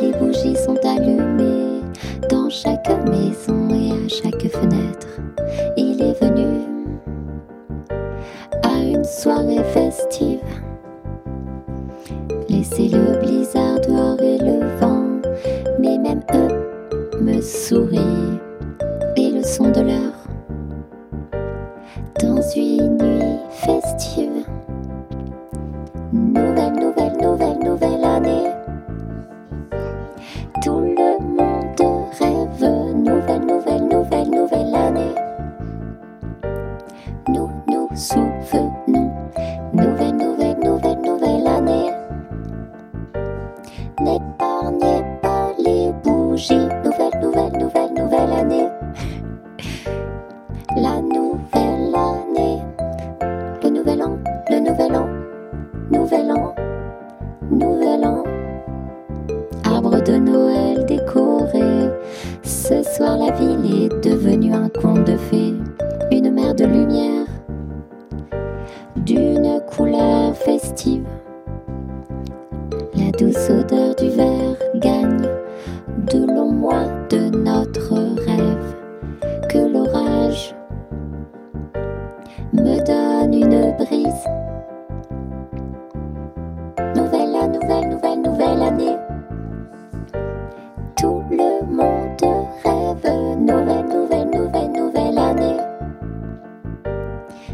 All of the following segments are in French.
les bougies sont allumées dans chaque maison et à chaque fenêtre. Il est venu à une soirée festive. Laissez le blizzard dehors et le vent, mais même eux me sourient et le son de l'heure dans une nuit festive. Le monde rêve. Nouvelle, nouvelle, nouvelle, nouvelle année. Nous nous souvenons. Nouvelle, nouvelle, nouvelle, nouvelle année. N'épargnez pas les bougies. Nouvelle, nouvelle, nouvelle, nouvelle année. La nouvelle année. Le nouvel an, le nouvel an. Nouvel an, nouvel an. Arbre de Noël D'une couleur festive. La douce odeur du verre gagne de longs mois de notre rêve. Que l'orage me donne une brise. Nouvelle, nouvelle, nouvelle, nouvelle année. Tout le monde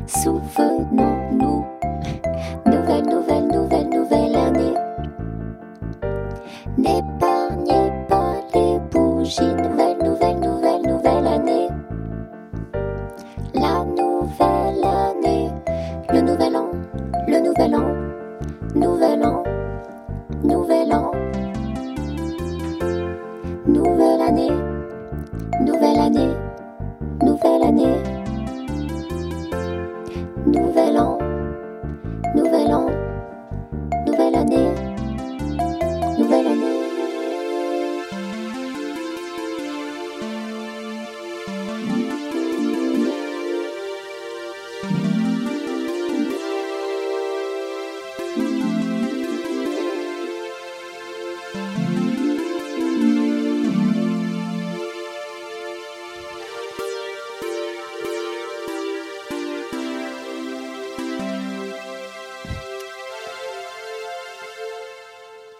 souvenons-nous. Nouvelle, nouvelle, nouvelle, nouvelle année. N'épargnez pas les bougies. Nouvelle, nouvelle, nouvelle, nouvelle année. La nouvelle année. Le nouvel an, le nouvel an, nouvel an, nouvel an. nouvel an.